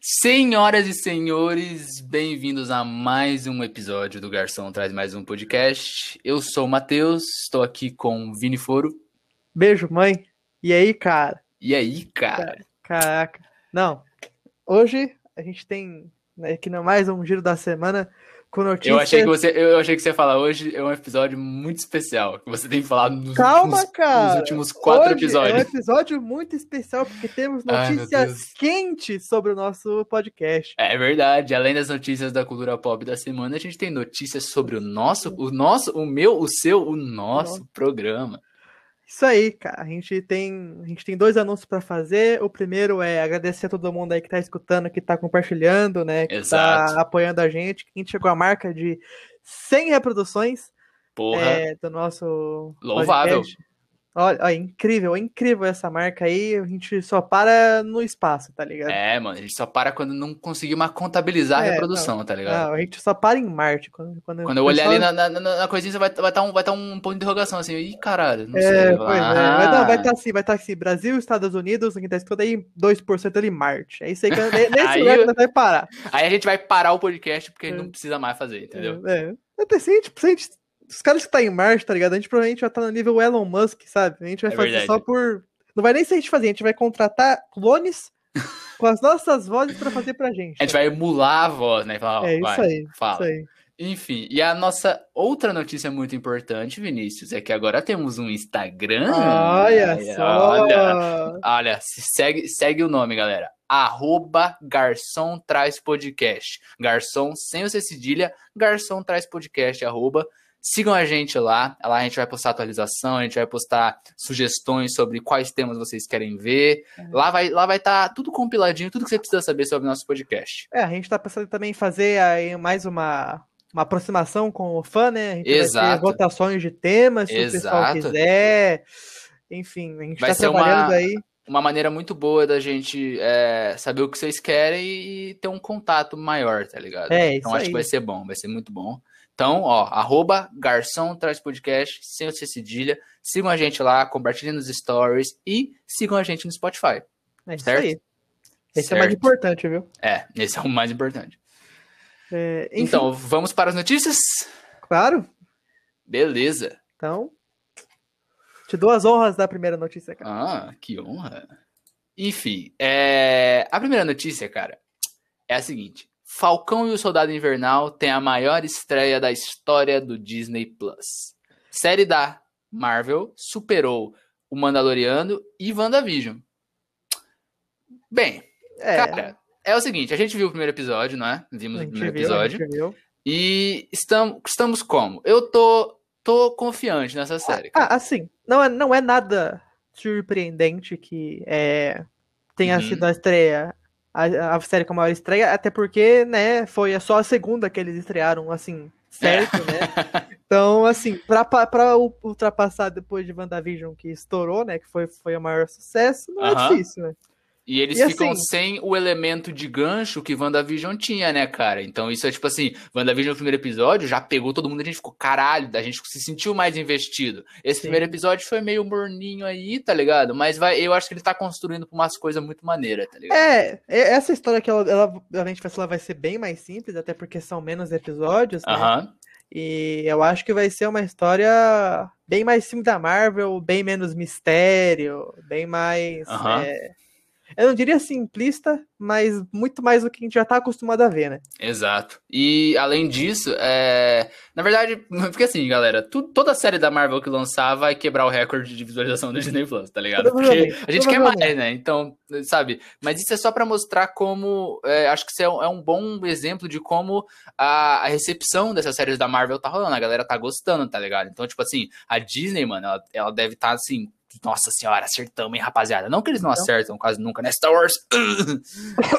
Senhoras e senhores, bem-vindos a mais um episódio do Garçom Traz Mais Um Podcast. Eu sou o Matheus, estou aqui com o Vini Foro. Beijo, mãe. E aí, cara? E aí, cara? Caraca. Não, hoje a gente tem né, aqui mais um giro da semana com notícias. Eu achei que você, eu achei que você ia falar hoje é um episódio muito especial, que você tem falado nos, Calma, últimos, nos últimos quatro Hoje episódios. É um episódio muito especial porque temos Ai, notícias Deus. quentes sobre o nosso podcast. É verdade, além das notícias da cultura pop da semana, a gente tem notícias sobre o nosso, o nosso, o meu, o seu, o nosso Nossa. programa. Isso aí, cara. A gente tem, a gente tem dois anúncios para fazer. O primeiro é agradecer a todo mundo aí que tá escutando, que tá compartilhando, né? Que Exato. tá apoiando a gente. Que a gente chegou à marca de 100 reproduções Porra, é, do nosso Louvável. podcast. Olha, olha, incrível, é incrível essa marca aí. A gente só para no espaço, tá ligado? é, mano, a gente só para quando não conseguir mais contabilizar a É, reprodução, tá ligado? Não, a gente só para em Marte. Quando, quando, Quando eu olhar ali pessoal- na, na, na- coisinha, você vai estar vai tá um, vai tá um ponto de interrogação, assim, ih, caralho, não sei. É, pois é. Vai Ah. estar assim, vai estar assim, Brasil, Estados Unidos, quem tá escutando aí, 2% ali Marte. É isso aí que nesse Aí lugar que eu- nós vai parar. Aí a gente vai parar o podcast porque a gente É. não precisa mais fazer, entendeu? É. Até se a gente, se a gente- os caras que tá em Marte, tá ligado? A gente provavelmente vai estar no nível Elon Musk, sabe? A gente vai É fazer verdade. só por. Não vai nem ser a gente fazer, a gente vai contratar clones com as nossas vozes pra fazer pra gente. A gente vai emular a voz, né? Falar, É isso vai, aí, fala. Isso aí. Enfim, e a nossa outra notícia muito importante, Vinícius, é que agora temos um Instagram. Olha Ai, só! Olha, olha, se segue, segue o nome, galera. Arroba Garçom Traz Podcast. Garçom sem o C cedilha, Garçom Traz Podcast, arroba. Sigam a gente lá. Lá a gente vai postar atualização, a gente vai postar sugestões sobre quais temas vocês querem ver. É. Lá vai lá vai estar tudo compiladinho, tudo que você precisa saber sobre o nosso podcast. É, a gente tá pensando também em fazer aí mais uma, uma aproximação com o fã, né? A gente vai Exato. ter votações de temas, se o pessoal Exato. quiser. Enfim, a gente Vai tá ser uma- trabalhando aí. uma maneira muito boa da gente é, saber o que vocês querem e ter um contato maior, tá ligado? É, então acho aí. que vai ser bom, vai ser muito bom. Então, ó, arroba Garçom Traz Podcast, sem o C cedilha. Sigam a gente lá, compartilhem nos stories e sigam a gente no Spotify. É isso certo? aí. Esse é o mais Certo. importante, viu? É, esse é o mais importante. É, Então, vamos para as notícias? claro. Beleza. Então, te dou as honras da primeira notícia, cara. Ah, que honra. Enfim, é, a primeira notícia, cara, é a seguinte: Falcão e o Soldado Invernal tem a maior estreia da história do Disney Plus. Série da Marvel superou o Mandaloriano e WandaVision. Bem, É, cara, é o seguinte: a gente viu o primeiro episódio, não é? Vimos o primeiro viu, episódio. E estamos, estamos como? Eu tô, tô confiante nessa série. cara. Ah, assim, não é, não é nada surpreendente que é, tenha Uhum. sido a estreia, a, a série com a maior estreia, até porque, né, foi só a segunda que eles estrearam, assim, certo, né? Então, assim, pra, pa- pra u- ultrapassar depois de WandaVision, que estourou, né, que foi, foi o maior sucesso, não Aham. é difícil, né? E eles E ficam assim- sem o elemento de gancho que WandaVision tinha, né, cara? Então isso é tipo assim, WandaVision no primeiro episódio já pegou todo mundo, a gente ficou, caralho, a gente se sentiu mais investido. Esse Sim. primeiro episódio foi meio morninho aí, tá ligado? Mas vai, eu acho que ele tá construindo pra umas coisas muito maneiras, tá ligado? É, essa história que ela, ela, a gente vai falar vai ser bem mais simples, até porque são menos episódios, né? E eu acho que vai ser uma história bem mais filme da Marvel, bem menos mistério, bem mais. Aham. é, eu não diria simplista, mas muito mais do que a gente já tá acostumado a ver, né? Exato. E além disso, é... na verdade, porque assim, galera, tu- toda série da Marvel que lançar vai quebrar o recorde de visualização do Disney Plus, tá ligado? Porque a gente quer mais, né? Então, sabe? Mas isso é só pra mostrar como. é, acho que isso é um, é um bom exemplo de como a, a recepção dessas séries da Marvel tá rolando. A galera tá gostando, tá ligado? Então, tipo assim, a Disney, mano, ela, ela deve estar assim. Nossa senhora, acertamos, hein, rapaziada? Não que eles não Então. acertam quase nunca, né? Star Wars.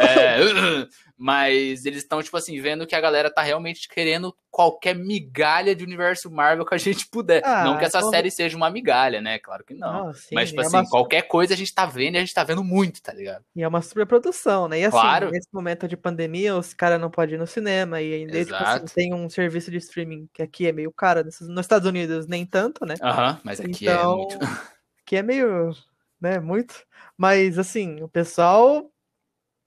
É, mas eles estão, tipo assim, vendo que a galera tá realmente querendo qualquer migalha de universo Marvel que a gente puder. Ah, não que essa então- série seja uma migalha, né? Claro que não. Não, sim, Mas, tipo é assim, uma- qualquer coisa a gente tá vendo e a gente tá vendo muito, tá ligado? E é uma superprodução, né? E assim, Claro. nesse momento de pandemia, os caras não podem ir no cinema e ainda, tipo assim, tem um serviço de streaming que aqui é meio caro, nos Estados Unidos nem tanto, né? Aham, mas aqui é Então, muito. que é meio, né, muito. Mas assim, o pessoal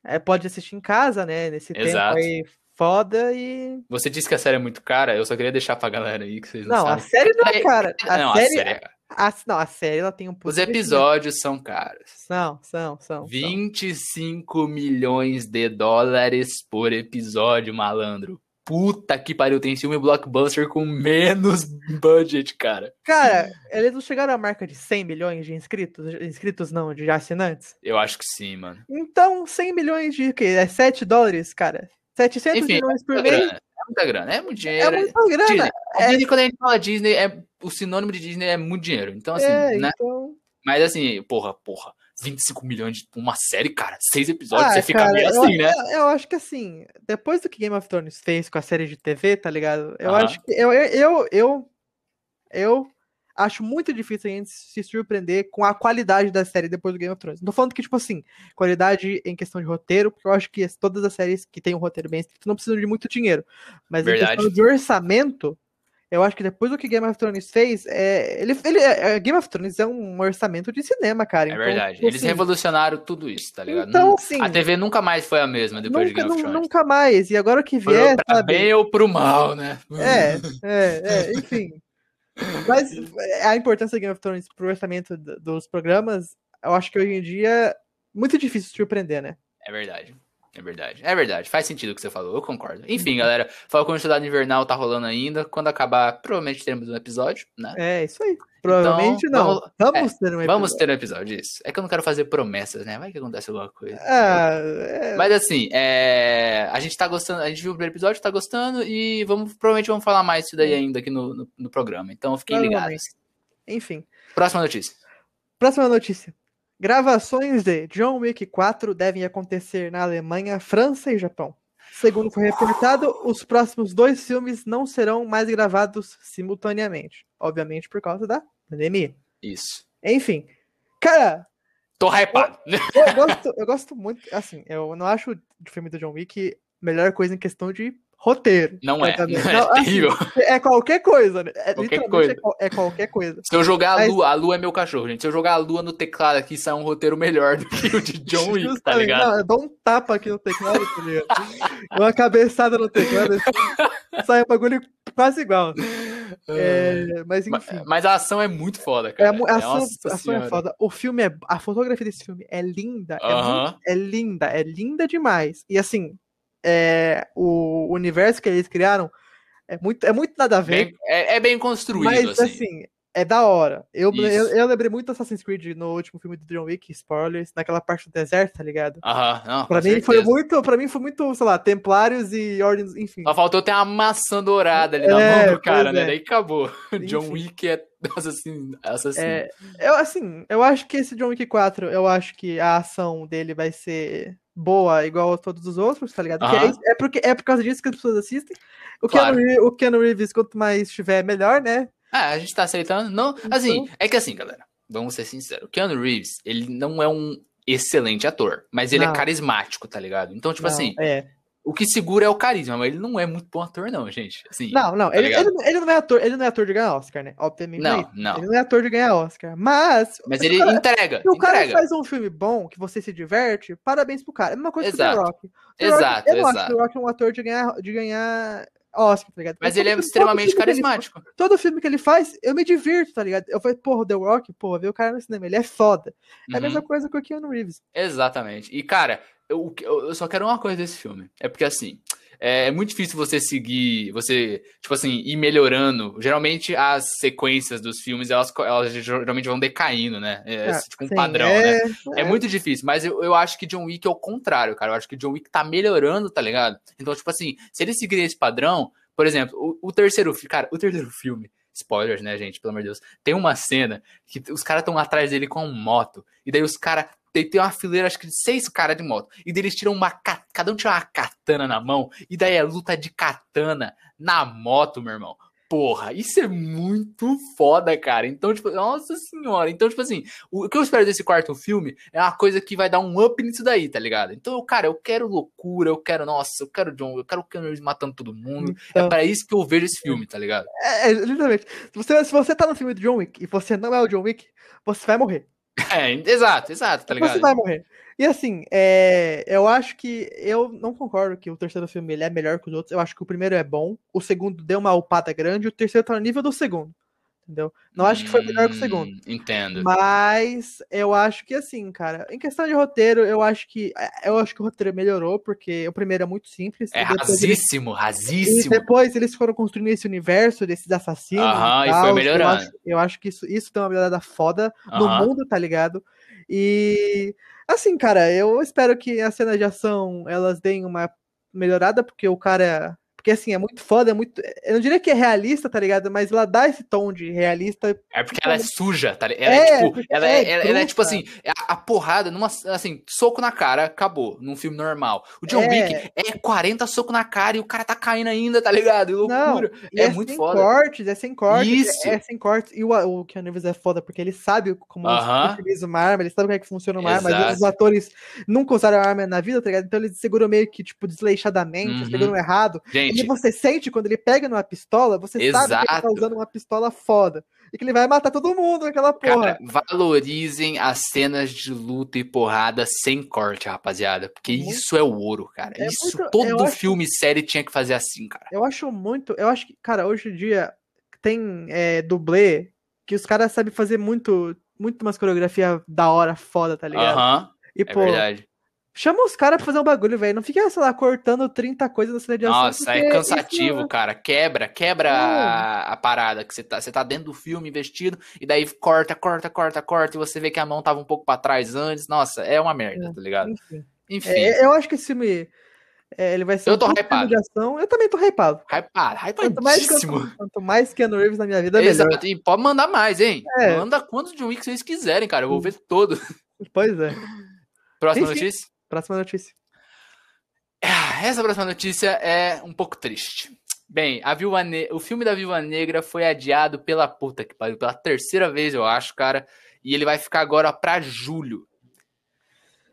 é, pode assistir em casa, né? Nesse Exato. tempo aí foda e. Você disse que a série é muito cara, eu só queria deixar pra galera aí que vocês não, Não, a sabem. série não, É, cara. A não, série. a série é... a- não, a série ela tem um Os episódios são caros. São, são, são. são. 25 milhões de dólares por episódio, malandro. Puta que pariu, tem filme blockbuster com menos budget, cara. Cara, eles não chegaram à marca de 100 milhões de inscritos? Inscritos não, de assinantes? Eu acho que sim, mano. Então, 100 milhões de quê? É 7 dólares, cara? 700 Enfim, milhões por mês? grana, é muita grana, é muito É dinheiro. muita grana. Disney. É, Disney, quando a gente fala Disney, é, o sinônimo de Disney é muito dinheiro. Então, assim, é, né? então... Mas assim, porra, porra, 25 milhões de uma série, cara, seis episódios, Ah, você fica cara, meio eu- assim, né? Eu, eu acho que assim, depois do que Game of Thrones fez com a série de TV, tá ligado? Eu acho que. Eu, eu, eu, eu, eu acho muito difícil a gente se surpreender com a qualidade da série depois do Game of Thrones. Não tô falando que, tipo assim, qualidade em questão de roteiro, porque eu acho que todas as séries que têm um roteiro bem escrito não precisam de muito dinheiro. Mas Verdade. em questão de orçamento. Eu acho que depois do que Game of Thrones fez, é, ele, ele, é, Game of Thrones é um orçamento de cinema, cara. É Então, verdade. tipo Eles assim, revolucionaram tudo isso, tá ligado? Então, assim, a TV nunca mais foi a mesma depois de nunca, Game of Thrones. nunca mais. E agora que Foi vier, pra sabe? bem ou pro mal, né? É, é, é, enfim. Mas a importância do Game of Thrones pro orçamento dos programas, eu acho que hoje em dia é muito difícil surpreender, né? É verdade. É verdade. É verdade. Faz sentido o que você falou. Eu concordo. Enfim, galera. Falcão Estudado Invernal tá rolando ainda. Quando acabar, provavelmente teremos um episódio, né? É, isso aí. Provavelmente Então, não. vamos- Vamos, ter um Vamos episódio. ter um episódio, isso. É que eu não quero fazer promessas, né? Vai que acontece alguma coisa. Ah, é, Mas assim, é, a gente tá gostando, a gente viu o primeiro episódio, tá gostando e vamos, provavelmente vamos falar mais disso daí ainda aqui no, no, no programa. Então fiquem ligados. Enfim. Próxima notícia. Próxima notícia. Gravações de John Wick 4 devem acontecer na Alemanha, França e Japão. Segundo foi reportado, os próximos dois filmes não serão mais gravados simultaneamente. Obviamente por causa da pandemia. Isso. Enfim. Cara, Tô hypado. eu gosto, eu gosto muito. Assim, eu não acho o filme do John Wick melhor coisa em questão de roteiro. Não é. Não, Não, é assim, terrível. é qualquer coisa, né? É, Qualquer coisa. É, é qualquer coisa. Se eu jogar a Mas- lua, a lua é meu cachorro, gente. Se eu jogar a lua no teclado aqui, sai um roteiro melhor do que o de John Wick, tá ligado? Não, eu dou um tapa aqui no teclado, tá ligado? Uma cabeçada no teclado, assim, sai um bagulho quase igual. É, mas Ma- enfim. Mas a ação é muito foda, É, cara. mu- a ação, a ação é foda. O filme é. A fotografia desse filme é linda. É, Aham. muito- é linda, é linda demais. E assim, é, o universo que eles criaram é muito, é muito nada a ver. Bem- é, é bem construído, mas assim. assim, é da hora. Eu, eu, eu lembrei muito do Assassin's Creed no último filme do John Wick, spoilers, naquela parte do deserto, tá ligado? Aham, não, Pra mim foi muito, para mim foi muito, sei lá, Templários e ordens, enfim. Só faltou ter uma maçã dourada ali na É, mão do cara, né? é. Daí acabou. John Enfim. Wick é assassino. assassino. É, eu assim, eu acho que esse John Wick 4, eu acho que a ação dele vai ser boa igual a todos os outros, tá ligado? É, é porque é por causa disso que as pessoas assistem. O Claro. Keanu, Reeves- o Keanu Reeves, quanto mais tiver, melhor, né? Ah, a gente tá aceitando. Não, assim, Então- é que assim, galera, vamos ser sinceros. O Keanu Reeves, ele não é um excelente ator, mas ele Não. é carismático, tá ligado? Então, tipo Não, assim, É. o que segura é o carisma, mas ele não é muito bom ator, não, gente. Assim, Não, não, tá ele, ele, ele não é ator, ele não é ator de ganhar Oscar, né? Obviamente Não, é não. Ele não é ator de ganhar Oscar. Mas. Mas ele cara, entrega, se o cara entrega. faz um filme bom, que você se diverte, parabéns pro cara. É a mesma coisa que o Exato. The Rock. The Rock- Exato, eu não acho exato. que o Rock é um ator de ganhar, de ganhar Oscar, tá ligado? Mas todo ele é extremamente que ele carismático. todo filme que ele faz, eu me divirto, tá ligado? Eu falei, porra, The Rock, porra, ver o cara no cinema, ele é foda. É a Uhum. mesma coisa com o Keanu Reeves. Exatamente. E, cara, eu eu só quero uma coisa desse filme. É porque, assim, é muito difícil você seguir, você, tipo assim, ir melhorando. Geralmente, as sequências dos filmes, elas, elas geralmente vão decaindo, né? É Ah, tipo um sim, padrão, né? é, É muito difícil, mas eu, eu acho que John Wick é o contrário, cara. Eu acho que John Wick tá melhorando, tá ligado? Então, tipo assim, se ele seguir esse padrão, por exemplo, o, o terceiro filme, cara, o terceiro filme, spoilers, né, gente, pelo amor de Deus, tem uma cena que os caras estão atrás dele com uma moto, e daí os caras. Tem, tem uma fileira, acho que de seis caras de moto. E daí eles tiram uma. ca- Cada um tira uma katana na mão. E daí é luta de katana na moto, meu irmão. Porra, isso é muito foda, cara. Então, tipo, nossa senhora. Então, tipo assim, o que eu espero desse quarto filme é uma coisa que vai dar um up nisso daí, tá ligado? Então, cara, eu quero loucura, eu quero, nossa, eu quero John, eu quero o Keanu Reeves matando todo mundo. É Então, pra isso que eu vejo esse filme, tá ligado? é, é, literalmente. Se você, se você tá no filme do John Wick e você não é o John Wick, você vai morrer. É, exato, exato, tá ligado? Você vai morrer. E assim, é, eu acho que. Eu não concordo que o terceiro filme ele é melhor que os outros. Eu acho que o primeiro é bom, o segundo deu uma upada grande, o terceiro tá no nível do segundo entendeu? Não acho que foi melhor que o segundo. Hum, entendo. Mas eu acho que assim, cara, em questão de roteiro, eu acho que é, eu acho que o roteiro melhorou, porque o primeiro é muito simples. É rasíssimo, eles, rasíssimo. E depois eles foram construindo esse universo desses assassinos. Aham, e, e foi melhorando. Eu acho, eu acho, que isso, isso tem uma melhorada foda no mundo, tá ligado? E assim, cara, eu espero que as cenas de ação elas deem uma melhorada, porque o cara porque assim, é muito foda, é muito. Eu não diria que é realista, tá ligado? Mas ela dá esse tom de realista. É porque ela é suja, tá ligado? Ela é, é tipo. Ela é, ela, ela é tipo assim, a, a, porrada, numa, assim, soco na cara, acabou. Num filme normal. O John é. Wick é 40 soco na cara e o cara tá caindo ainda, tá ligado? Loucura. Não, é, é, muito foda. Cortes, é sem cortes. Isso. É, é sem cortes. E o, o Keanu Reeves é foda porque ele sabe como uh -huh. utiliza uma arma, ele sabe como é que funciona uma arma. Mas os atores nunca usaram arma na vida, tá ligado? Então eles seguram meio que, tipo, desleixadamente, uhum. seguram errado. Gente. E você sente quando ele pega numa pistola, você Exato. sabe que ele tá usando uma pistola foda. E que ele vai matar todo mundo naquela porra. Cara, valorizem as cenas de luta e porrada sem corte, rapaziada. Porque muito, isso é o ouro, cara. É isso muito, todo filme e série tinha que fazer assim, cara. Eu acho muito. Eu acho que, cara, hoje em dia tem é, dublê que os caras sabem fazer muito. Muito umas coreografia da hora foda, tá ligado? Aham. Uh -huh. E, é pô, verdade. Chama os caras pra fazer um bagulho, velho. Não fica, sei lá, cortando 30 coisas na cena de ação. Nossa, é cansativo, isso... cara. Quebra, quebra a, a, parada. que você tá, você tá dentro do filme investido, e daí corta, corta, corta, corta, e você vê que a mão tava um pouco pra trás antes. Nossa, é uma merda, é, tá ligado? Enfim. enfim. É, eu acho que esse filme. É, ele vai ser eu tô um hypado. de ação. Eu também tô hypado. Hypado, hypadíssimo. Quanto mais, quanto, mais Keanu Reeves na minha vida, melhor. Exato, e pode mandar mais, hein? É. Manda quantos de Wick vocês quiserem, cara. Eu vou ver todo. Pois é. Próxima notícia? Próxima notícia. Ah, essa próxima notícia é um pouco triste. Bem, a Viúva ne o filme da Viúva Negra foi adiado pela puta que pariu, pela terceira vez, eu acho, cara. E ele vai ficar agora pra julho.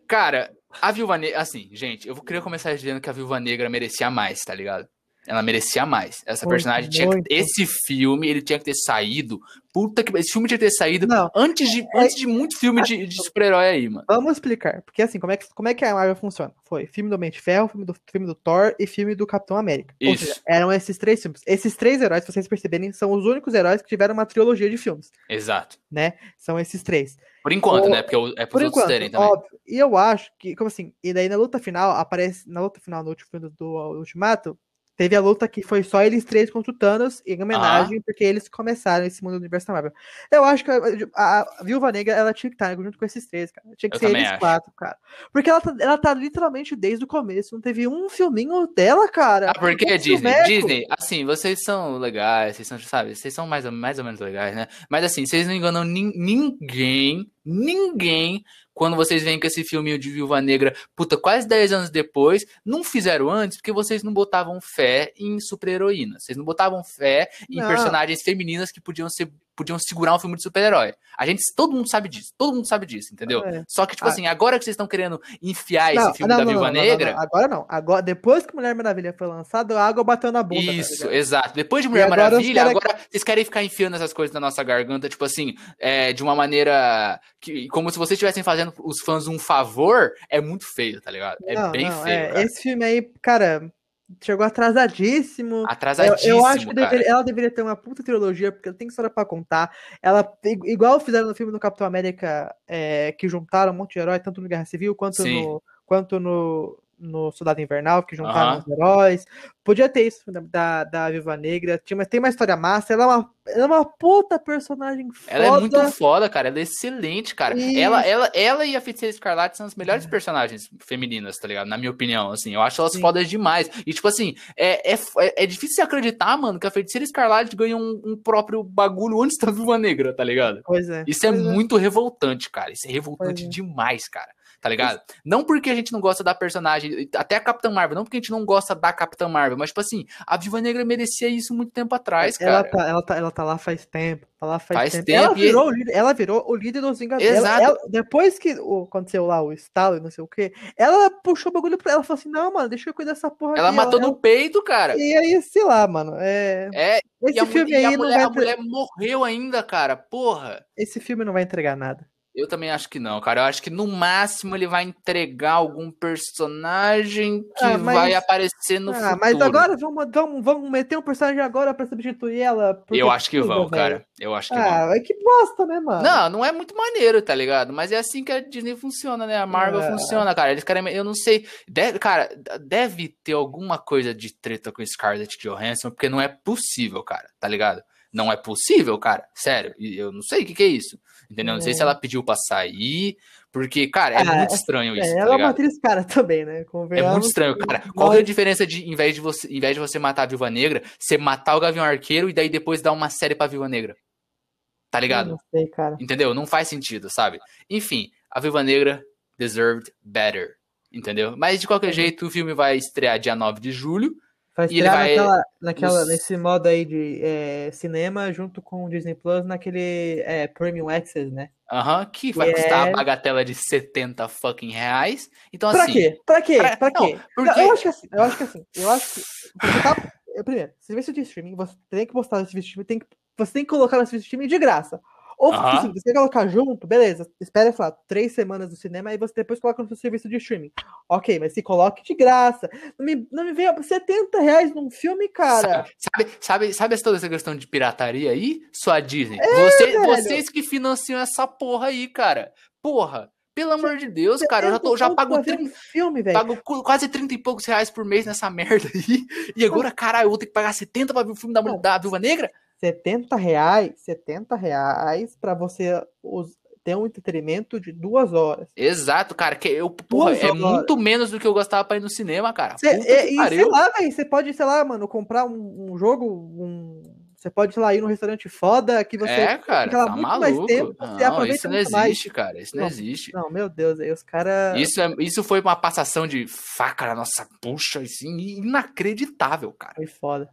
Cara, a Viúva Negra. Assim, gente, eu queria começar dizendo que a Viúva Negra merecia mais, tá ligado? Ela merecia mais. Essa muito, personagem tinha que, esse filme ele tinha que ter saído. Puta que esse filme tinha que ter saído não, antes de é, antes de muito filme de, de super-herói aí, mano. Vamos explicar, porque assim, como é que como é que a Marvel funciona? Foi filme do Homem de Ferro, filme do filme do Thor e filme do Capitão América. Isso. Seja, eram esses três filmes. Esses três heróis, se vocês perceberem, são os únicos heróis que tiveram uma trilogia de filmes. Exato. Né? São esses três. Por enquanto, o, né? Porque é pros por outros enquanto, terem também. Óbvio. E eu acho que, como assim, e daí na luta final aparece na luta final no último filme do, do Ultimato, Teve a luta que foi só eles três contra o Thanos, em homenagem, ah. porque eles começaram esse mundo do universo da Marvel. Eu acho que a, a, a, Viúva Negra, ela tinha que estar junto com esses três, cara. Tinha que eu ser eles acho. quatro, cara. Porque ela tá, ela tá literalmente desde o começo. Não teve um filminho dela, cara. Ah, porque é Disney? Disney, assim, vocês são legais, vocês são, sabe, vocês são mais, mais ou menos legais, né? Mas assim, vocês não enganam ninguém, ninguém quando vocês veem com esse filminho de Viúva Negra, puta, quase 10 anos depois, não fizeram antes porque vocês não botavam fé em super-heroínas. Vocês não botavam fé em não. personagens femininas que podiam ser podiam segurar um filme de super-herói. A gente, todo mundo sabe disso, todo mundo sabe disso, entendeu? É. Só que, tipo ah. assim, agora que vocês estão querendo enfiar não, esse filme não, da Viúva Negra. agora não. Agora, depois que Mulher Maravilha foi lançada, a água bateu na bunda. Tá Isso, tá exato. Depois de Mulher agora Maravilha, agora vocês querem ficar enfiando essas coisas na nossa garganta, tipo assim, é, de uma maneira que, como se vocês estivessem fazendo os fãs um favor, é muito feio, tá ligado? É não, bem não, feio. É, esse filme aí, cara, chegou atrasadíssimo. Atrasadíssimo. Eu, eu acho que deveria, ela deveria ter uma puta trilogia, porque ela tem história pra contar. Ela, igual fizeram no filme do Capitão América, é, que juntaram um monte de herói, tanto no Guerra Civil quanto no. Quanto no, no Soldado Invernal, que juntaram os heróis. Podia ter isso da, da Viva Negra. Tinha, mas tem uma história massa. Ela é uma, ela é uma puta personagem foda. Ela é muito foda, cara. Ela é excelente, cara. Ela, ela, ela e a Feiticeira Escarlate são as melhores é. personagens femininas, tá ligado? Na minha opinião, assim. Eu acho elas Sim. fodas demais. E, tipo assim, é, é, é, é difícil acreditar, mano, que a Feiticeira Escarlate ganhou um, um, próprio bagulho antes da Viva Negra, tá ligado? Pois é. Isso é pois é muito revoltante, cara. Isso é revoltante é. demais, cara tá ligado? Não porque a gente não gosta da personagem, até a Capitã Marvel, não porque a gente não gosta da Capitã Marvel, mas tipo assim, a Viva Negra merecia isso muito tempo atrás, ela cara. Tá, ela, tá, ela tá lá faz tempo, tá lá faz, faz tempo. tempo. Ela, virou, e... ela virou o líder dos Vingadores. Exato. Ela, depois que aconteceu lá o estalo e não sei o que, ela puxou o bagulho pra ela, falou assim, não, mano, deixa eu cuidar dessa porra Ela aqui. matou ela, no peito, cara. E aí, sei lá, mano, é... É, esse filme aí a mulher, não vai... A mulher morreu ainda, cara, porra. Esse filme não vai entregar nada. Eu também acho que não, cara. Eu acho que no máximo ele vai entregar algum personagem que Ah, mas- vai aparecer no ah, futuro. mas agora vamos, vamos, vamos meter um personagem agora pra substituir ela. Eu acho que vão, cara. Eu acho que vão. Ah, é que bosta, né, mano? Não, não é muito maneiro, tá ligado? Mas é assim que a Disney funciona, né? A Marvel É. funciona, cara. Eles querem. Eu não sei. Deve, cara, deve ter alguma coisa de treta com Scarlett Johansson, porque não é possível, cara, tá ligado? Não é possível, cara. Sério. Eu não sei o que, que é isso. Entendeu? Não sei se É. ela pediu pra sair. Porque, cara, é Ah, muito é- estranho isso, É, tá ela é uma ligado? atriz cara também, né? É muito estranho, cara. Qual é a diferença de, em vez de você, em vez de você matar a Viúva Negra, você matar o Gavião Arqueiro e daí depois dar uma série pra Viúva Negra? Tá ligado? Eu Não sei, cara. Entendeu? Não faz sentido, sabe? Enfim, a Viúva Negra deserved better. Entendeu? Mas de qualquer jeito, o filme vai estrear dia 9 de julho. Vai estrear vai naquela, naquela, nos- nesse modo aí de é, cinema junto com o Disney Plus naquele é, Premium Access, né? Aham, que vai É. custar a bagatela de 70 fucking reais. Então, Pra assim. quê? Pra quê? pra- Pra não, quê? porque- Não, eu acho que assim, eu acho que assim, eu acho que você tá, primeiro, serviço de streaming, você tem que postar no serviço de streaming, tem que, você tem que colocar no serviço de streaming de graça. Ou tipo Aham. assim, você quer colocar junto, beleza, espera, sei lá, três semanas do cinema e você depois coloca no seu serviço de streaming. Ok, mas se coloque de graça. Não me, não me venha 70 reais num filme, cara. Sabe, sabe, sabe toda essa questão de pirataria aí? Sua Disney. Você- É, velho. vocês que financiam essa porra aí, cara. Porra, pelo amor de Deus, cara. Eu já, tô, já 70 pago, conto pra ver 30, um filme, velho. pago qu- quase 30 e poucos reais por mês nessa merda aí. E agora, caralho, eu vou ter que pagar 70 pra ver o filme da, da Viúva Negra? 70 reais, 70 reais pra você ter um entretenimento de duas horas. Exato, cara. Que eu, porra, é muito menos do que eu gostava pra ir no cinema, cara. Cê, é, e sei lá, velho, você pode, sei lá, mano, comprar um, um jogo, um, você pode, sei lá, ir num restaurante foda que você É, cara, tá muito mais maluco. tempo, você não, aproveita isso não muito mais. existe, cara. Isso não, Não. existe. Não, meu Deus, aí os caras. Isso, é, isso foi uma passação de faca na nossa puxa, assim, inacreditável, cara. Foi foda.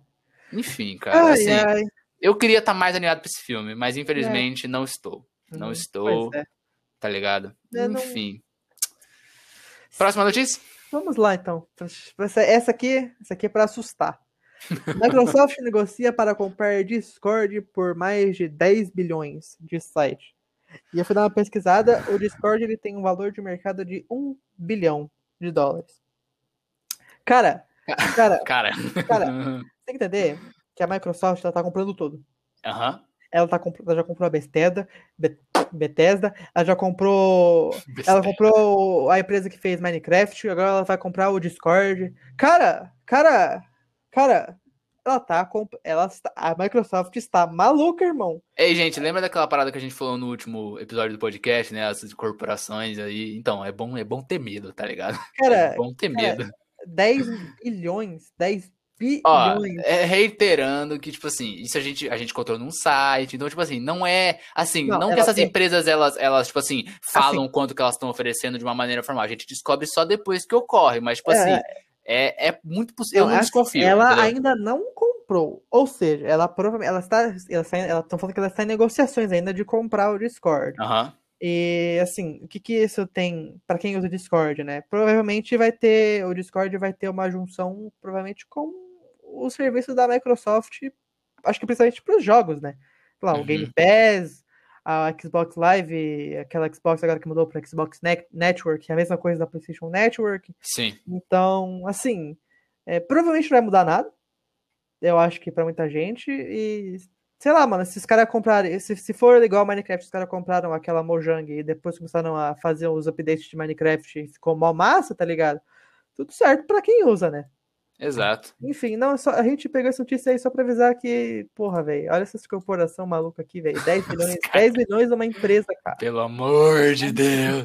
Enfim, cara, Ai, assim, ai. Eu queria estar mais animado pra esse filme, mas infelizmente não estou, não Hum, estou. é. tá ligado? É, não- Enfim. Próxima notícia? Vamos lá, então. Essa, aqui, essa aqui é pra assustar. Microsoft negocia para comprar Discord por mais de 10 bilhões de site. E eu fui dar uma pesquisada, o Discord ele tem um valor de mercado de 1 bilhão de dólares. Cara, cara, Cara. Cara, tem que entender que a Microsoft ela tá comprando tudo. Aham. Ela, tá, comp- ela já comprou a Bethesda, Be- Bethesda, ela já comprou ela comprou a empresa que fez Minecraft, agora ela vai comprar o Discord. Cara, cara, cara, ela tá comp- ela está, a Microsoft está maluca, irmão. Ei, gente, lembra daquela parada que a gente falou no último episódio do podcast, né? As corporações aí. Então, é bom, é bom ter medo, tá ligado? Cara, é bom ter cara, medo. 10 bilhões, 10 Ó, é, reiterando que, tipo assim, isso a gente, a gente encontrou num site, então, tipo assim, não é, assim, Não, não, que essas tem- empresas, elas, elas, tipo assim, falam quanto que elas estão oferecendo de uma maneira formal, a gente descobre só depois que ocorre, mas, tipo É, assim, é, é muito possível, eu Não, não assim, desconfio, Ela entendeu? ainda não comprou. Ou seja, ela provavelmente. Ela está. Ela está ela estão falando que ela está em negociações ainda de comprar o Discord. Aham, E assim, o que que isso tem para quem usa o Discord, né? Provavelmente vai ter. O Discord vai ter uma junção, provavelmente, com o serviço da Microsoft. Acho que principalmente para os jogos, né? Lá, o Uhum. Game Pass, a Xbox Live, aquela Xbox agora que mudou para Xbox Net- Network, é a mesma coisa da PlayStation Network. sim, Então, assim, é, provavelmente não vai mudar nada. Eu acho que pra muita gente. E, sei lá, mano, se os caras comprarem. Se, se for igual Minecraft, os caras compraram aquela Mojang e depois começaram a fazer os updates de Minecraft e ficou mó massa, tá ligado? Tudo certo pra quem usa, né? Exato. Enfim, não, é só, a gente pegou essa notícia aí só pra avisar que, porra, velho, olha essas corporação maluca aqui, velho. 10 milhões, 10 milhões é uma empresa, cara. Pelo amor de Deus.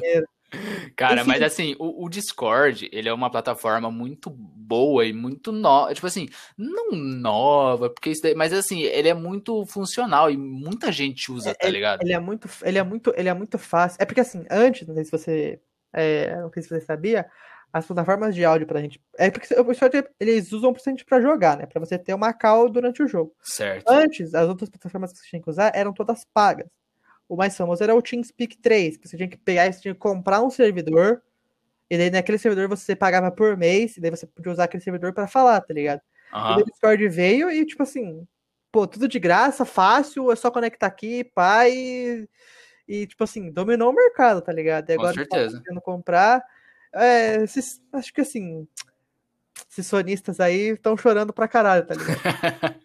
Cara, Enfim. mas assim, o, o Discord, ele é uma plataforma muito boa e muito nova, tipo assim, não nova, porque isso daí, mas assim, ele é muito funcional e muita gente usa, tá ligado? Ele é muito, ele é muito, ele é muito fácil. É porque assim, antes, não sei se você, é, não sei se você sabia, as plataformas de áudio pra gente, é porque o eles usam principalmente pra jogar, né, Pra você ter uma call durante o jogo. Certo. Antes, as outras plataformas que você tinha que usar eram todas pagas. O mais famoso era o TeamSpeak 3, que você tinha que pegar e você tinha que comprar um servidor, e daí naquele servidor você pagava por mês, e daí você podia usar aquele servidor pra falar, tá ligado? E Aham. daí o Discord veio e, tipo assim, pô, tudo de graça, fácil, é só conectar aqui, pai. E, tipo assim, dominou o mercado, tá ligado? E Com agora certeza. tá comprar. É, esses- acho que assim, esses sonistas aí estão chorando pra caralho, tá ligado?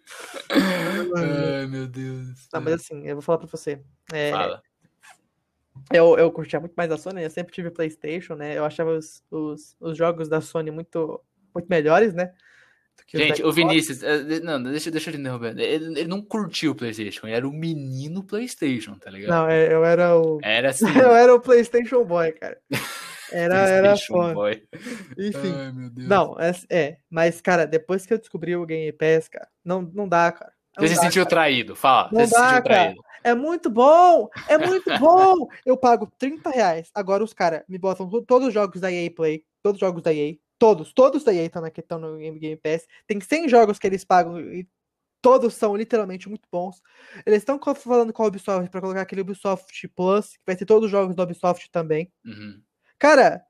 Ai, meu Deus. Não, mas assim, eu vou falar pra você. É, Fala. eu, eu curtia muito mais a Sony, eu sempre tive PlayStation, né? Eu achava os, os, os jogos da Sony muito, muito melhores, né? Gente, o. Vinícius, eh, não, deixa, deixa eu te interromper. Ele, ele não curtiu o PlayStation, ele era o menino PlayStation, tá ligado? Não, é, eu era o. Era assim. Eu era o PlayStation Boy, cara. Era, era foda. Boy. Enfim. Ai, meu Deus. Não, é, é, mas, cara, depois que eu descobri o Game Pass, cara, não, não dá, cara. Não Você se dá, sentiu traído, fala. Não Você se dá, sentiu cara. traído. É muito bom! É muito bom! Eu pago 30 reais. Agora os caras me botam to- todos os jogos da EA Play, todos os jogos da EA, todos, todos da EA estão na estão no Game, Pass. Tem 100 jogos que eles pagam e todos são literalmente muito bons. Eles estão falando com a Ubisoft pra colocar aquele Ubisoft Plus, que vai ter todos os jogos da Ubisoft também. Uhum. Cara,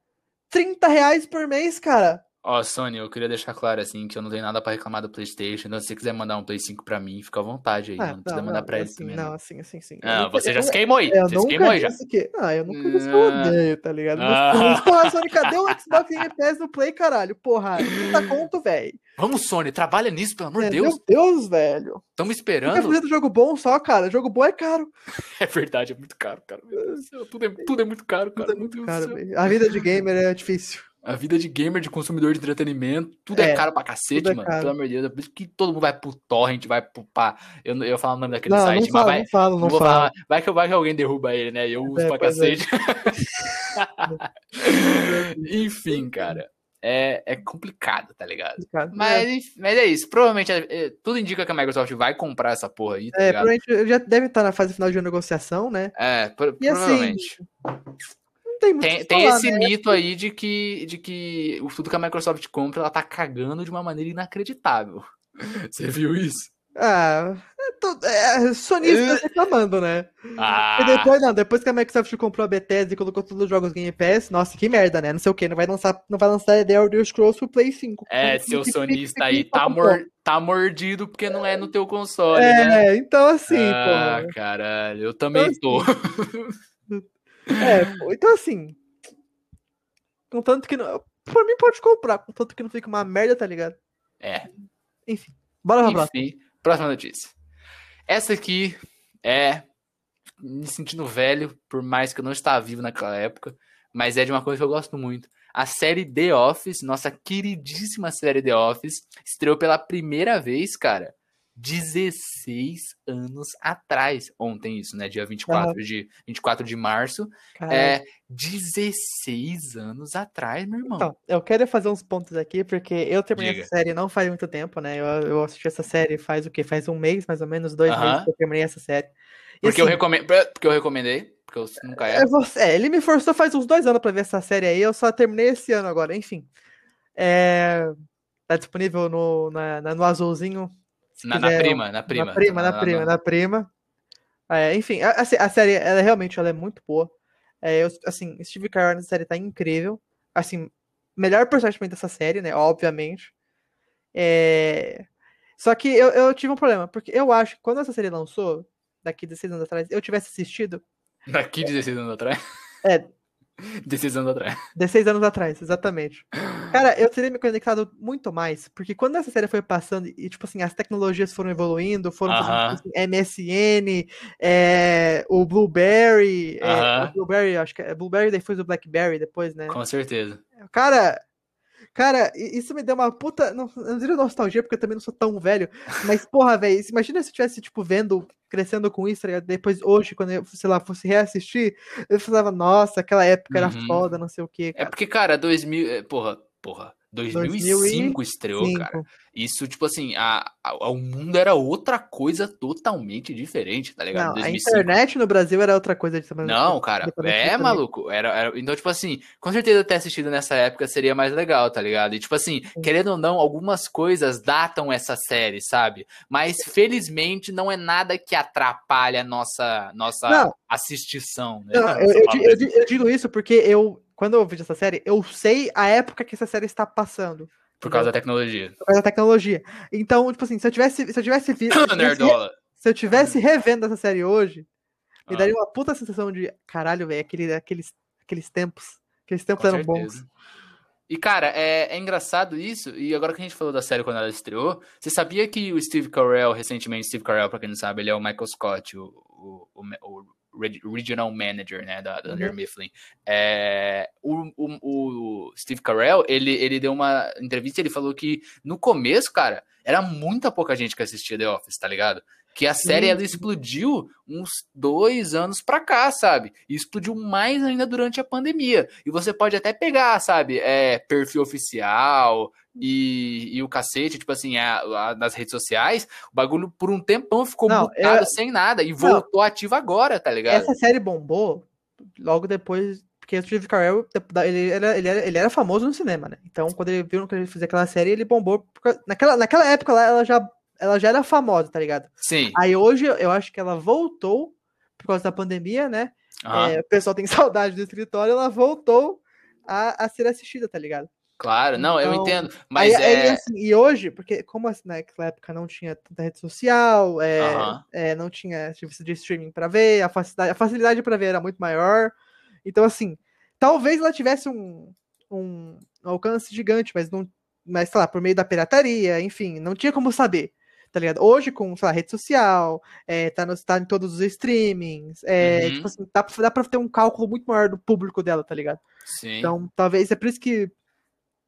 30 reais por mês, cara. Ó, Sony, eu queria deixar claro assim que eu não tenho nada pra reclamar do PlayStation. Então, se você quiser mandar um Play 5 pra mim, fica à vontade aí. Ah, não precisa mandar pra eles assim, também. não, Não, assim, assim, sim. Eu não nunca- você já se queimou aí. Eu Você se queimou aí já. que. Ah, eu nunca disse que eu Ah. odeio, tá ligado? Ah. Sony, cadê o Xbox Game Pass no Play, caralho? Porra, 30 conto, velho. Vamos, Sony, trabalha nisso, pelo amor de É, Deus. Meu Deus, velho. Fica esperando. fazendo jogo bom só, cara. Jogo bom é caro. É verdade, é muito caro, cara. Meu Deus do céu, tudo, é, tudo é muito caro, cara. Tudo é muito caro, velho. A vida de gamer é difícil. A vida de gamer, de consumidor de entretenimento, tudo é, É, caro pra cacete, é mano. caro. Pelo amor de Deus. É por isso que todo mundo vai pro torrent, vai pro pá. Eu, eu falar o nome daquele Não, site, não mas fala, vai. não fala, Não não vou fala. falar. Vai que, vai que alguém derruba ele, né? Eu uso É, pra é. cacete. Enfim, cara. É, é complicado, tá ligado? Cara, Mas, enfim, mas é isso. Provavelmente é- é- tudo indica que a Microsoft vai comprar essa porra aí, tá É, ligado? provavelmente já deve estar na fase final de negociação, né? É, pro- E assim, provavelmente. Não tem Tem, que tem falar, esse né? mito aí de que, de que o- tudo que a Microsoft compra, ela tá cagando de uma maneira inacreditável. Você viu isso? Ah, é to- é, sonistas reclamando, né? Ah, E depois, não, depois que a Microsoft comprou a Bethesda e colocou todos os jogos Game Pass, nossa, que merda, né? Não sei o que, não vai lançar, não vai lançar The Elder Scrolls pro Play 5. é, Então, seu sonista aí tá, com mor tá mordido porque não é no teu console, né? É, então assim, ah, pô. caralho, eu também tô. É, então assim. Contanto que não. Por mim pode comprar, contanto que não fica uma merda, tá ligado? É, Enfim. Bora pra próxima. enfim, próxima notícia. Essa aqui é me sentindo velho, por mais que eu não estava vivo naquela época, mas é de uma coisa que eu gosto muito. A série The Office, nossa queridíssima série The Office, estreou pela primeira vez, cara, 16 anos atrás. Ontem isso, né? Dia 24 de 24 de março. Cara, É 16 anos atrás, meu irmão. Então, eu quero fazer uns pontos aqui, porque eu terminei Diga. essa série não faz muito tempo, né? Eu, eu assisti essa série faz o quê? Faz um mês, mais ou menos, dois Aham. meses que eu terminei essa série. E, porque, eu assim, recomendo, porque eu recomendei, porque eu nunca É, é. você, é, ele me forçou faz uns dois anos pra ver essa série aí, eu só terminei esse ano agora, enfim. É, tá disponível no, na, na- no azulzinho. Na, na prima, na prima. Na prima, na prima, na prima. É, enfim, a, a sé- a série, ela realmente ela é muito boa. É, eu, assim, Steve Carell nessa série tá incrível. Assim, melhor personagem dessa série, né? Obviamente. É, Só que eu, eu tive um problema, porque eu acho que quando essa série lançou, daqui 16 anos atrás, eu tivesse assistido. Daqui 16 anos atrás. É. 16 anos atrás. 16 anos atrás, exatamente. Cara, eu teria me conectado muito mais, porque quando essa série foi passando e, tipo assim, as tecnologias foram evoluindo, foram tipo assim, MSN, é, o Blueberry, é, Aham. o Blueberry, acho que é Blueberry, depois o Blackberry, depois, né? Com certeza. Cara, cara, isso me deu uma puta, não, não diria nostalgia, porque eu também não sou tão velho, mas porra, velho, imagina se eu tivesse, tipo, vendo, crescendo com isso, tá? Depois, hoje, quando eu, sei lá, fosse reassistir, eu falava, nossa, aquela época era Uhum. foda, não sei o que, É cara. porque, cara, 2000. é, Porra, porra. 2005 estreou, cara. Isso, tipo assim, a, a- o mundo era outra coisa totalmente diferente, tá ligado? Não, a 2005. internet no Brasil era outra coisa de Não, cara, eu é também. maluco. Era, era- então, tipo assim, com certeza ter assistido nessa época seria mais legal, tá ligado? E, tipo assim, querendo ou não, algumas coisas datam essa série, sabe? Mas, felizmente, não é nada que atrapalhe a nossa, nossa Não. assistição, né? Não, eu, eu di- eu di- eu digo isso porque eu, quando eu vejo essa série, eu sei a época que essa série está passando. Por causa da tecnologia. Por causa da tecnologia. Então, tipo assim, se eu tivesse, se eu tivesse visto. se eu tivesse- revendo essa série hoje, me Ah. daria uma puta sensação de caralho, velho, aquele, aqueles, aqueles tempos. Aqueles tempos Com eram certeza. bons. E, cara, é, é engraçado isso. E agora que a gente falou da série quando ela estreou, você sabia que o Steve Carell, recentemente, Steve Carell, pra quem não sabe, ele é o Michael Scott, o, o, o, o Regional Manager, né, da, da Uhum. Mifflin. É, o, o, o Steve Carell, ele, ele deu uma entrevista ele falou que no começo, cara, era muita pouca gente que assistia The Office, tá ligado? Que a série ela explodiu uns dois anos pra cá, sabe? E explodiu mais ainda durante a pandemia. E você pode até pegar, sabe, é, perfil oficial e, e o cacete, tipo assim, a- a- nas redes sociais, o bagulho por um tempão ficou Não, mutado eu- sem nada e voltou ativo agora, tá ligado? Essa série bombou logo depois. Porque o Steve Carell, ele era, ele, era, ele era famoso no cinema, né? Então, quando ele viu que ele fazia aquela série, ele bombou. Naquela, naquela época lá, ela já, ela já era famosa, tá ligado? Sim. Aí hoje eu acho que ela voltou por causa da pandemia, né? aham, É, o pessoal tem saudade do escritório, ela voltou a, a ser assistida, tá ligado? Claro, não, eu então, entendo. Mas Aí- aí, é. assim, e hoje, porque como assim, naquela época não tinha tanta rede social, é, Aham. é, não tinha serviço de streaming pra ver, a facilidade, a facilidade para ver era muito maior. Então, assim, talvez ela tivesse um, um alcance gigante, mas não, mas sei lá, por meio da pirataria, enfim, não tinha como saber. Tá ligado? Hoje, com, sei lá, rede social, é, tá, no, tá em todos os streamings, é, Uhum. tipo assim, dá, dá pra ter um cálculo muito maior do público dela, tá ligado? Sim. Então, talvez é por isso que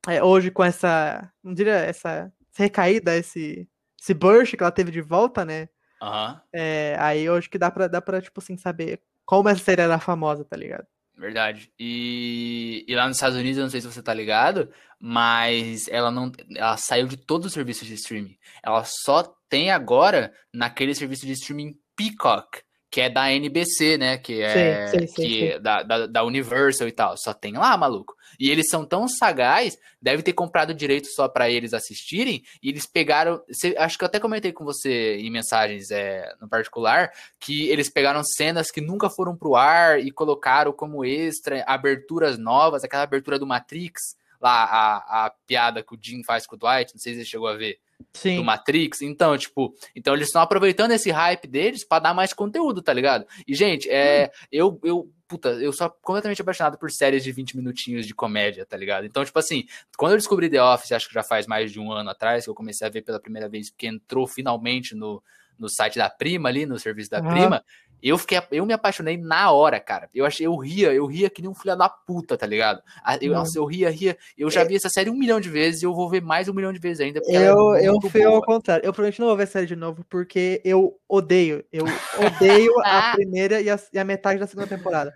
é, hoje, com essa, não diria, essa, essa recaída, esse, esse burst que ela teve de volta, né? Aham. É, aí hoje que dá pra, dá pra, tipo assim, saber como essa série era famosa, tá ligado? Verdade. E, e lá nos Estados Unidos, eu não sei se você tá ligado, mas ela não, ela saiu de todos os serviços de streaming. Ela só tem agora naquele serviço de streaming Peacock, que é da NBC, né? Que é Sim, sim, sim, que é da, da, da Universal e tal. Só tem lá, maluco. E eles são tão sagaz, deve ter comprado direito só pra eles assistirem. E eles pegaram. acho que eu até comentei com você em mensagens é, no particular que eles pegaram cenas que nunca foram pro ar e colocaram como extra aberturas novas, aquela abertura do Matrix, lá a, a piada que o Jim faz com o Dwight, não sei se você chegou a ver, do Sim. Matrix. Então, tipo, então eles estão aproveitando esse hype deles pra dar mais conteúdo, tá ligado? E, gente, é, eu, eu, puta, eu sou completamente apaixonado por séries de 20 minutinhos de comédia, tá ligado? Então, tipo assim, quando eu descobri The Office, acho que já faz mais de um ano atrás, que eu comecei a ver pela primeira vez, porque entrou finalmente no, no site da Prima ali, no serviço da. Prima, eu fiquei, eu me apaixonei na hora, cara. Eu achei, eu ria, eu ria que nem um filho da puta, tá ligado? Ah, Eu, Mano. nossa, eu ria, ria. Eu já vi essa série um milhão de vezes e eu vou ver mais um milhão de vezes ainda. Ela Eu, é eu fui ao boa. contrário. Eu provavelmente não vou ver a série de novo, porque eu odeio. Eu odeio a primeira e a, e a metade da segunda temporada.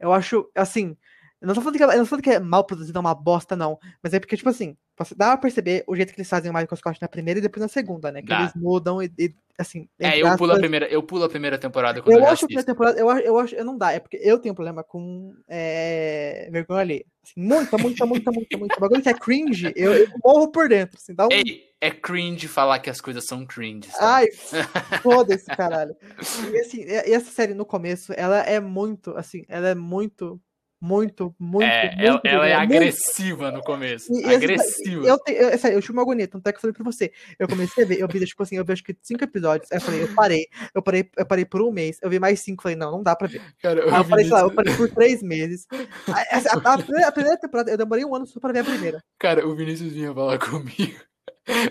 Eu acho, assim. Eu não tô falando que, é- eu não tô que é mal produzido, é uma bosta, não. Mas é porque, tipo assim, você dá pra perceber o jeito que eles fazem o Michael Scott na primeira e depois na segunda, né? Que Dá. eles mudam e, e, assim. É, eu pulo a primeira, eu pulo a primeira temporada quando Eu eu, acho que a primeira temporada, eu acho, eu acho, eu não dá, é porque eu tenho problema com é, vergonha ali. Assim, muita, muita, muita, muita, muita. O bagulho que é cringe, eu, eu morro por dentro, assim, dá um. Ei, é cringe falar que as coisas são cringe. Ai, foda-se, caralho. E assim, essa série no começo, ela é muito, assim, ela é muito, muito, muito, é, muito. ela, ela é muito- agressiva no começo. E- e assim, agressiva. Eu, eu, é sério, eu tive uma agonia, tanto é que eu falei pra você. Eu comecei a ver, eu vi, tipo assim, eu vi acho que cinco episódios. Aí eu falei, eu parei, eu parei, eu parei por um mês, eu vi mais cinco, falei, não, não dá pra ver. Cara, Aí eu parei, sei lá, eu parei por três meses. Aí, essa- A, a primeira, a primeira temporada, eu demorei um ano só pra ver a primeira. cara, o Vinícius vinha falar comigo.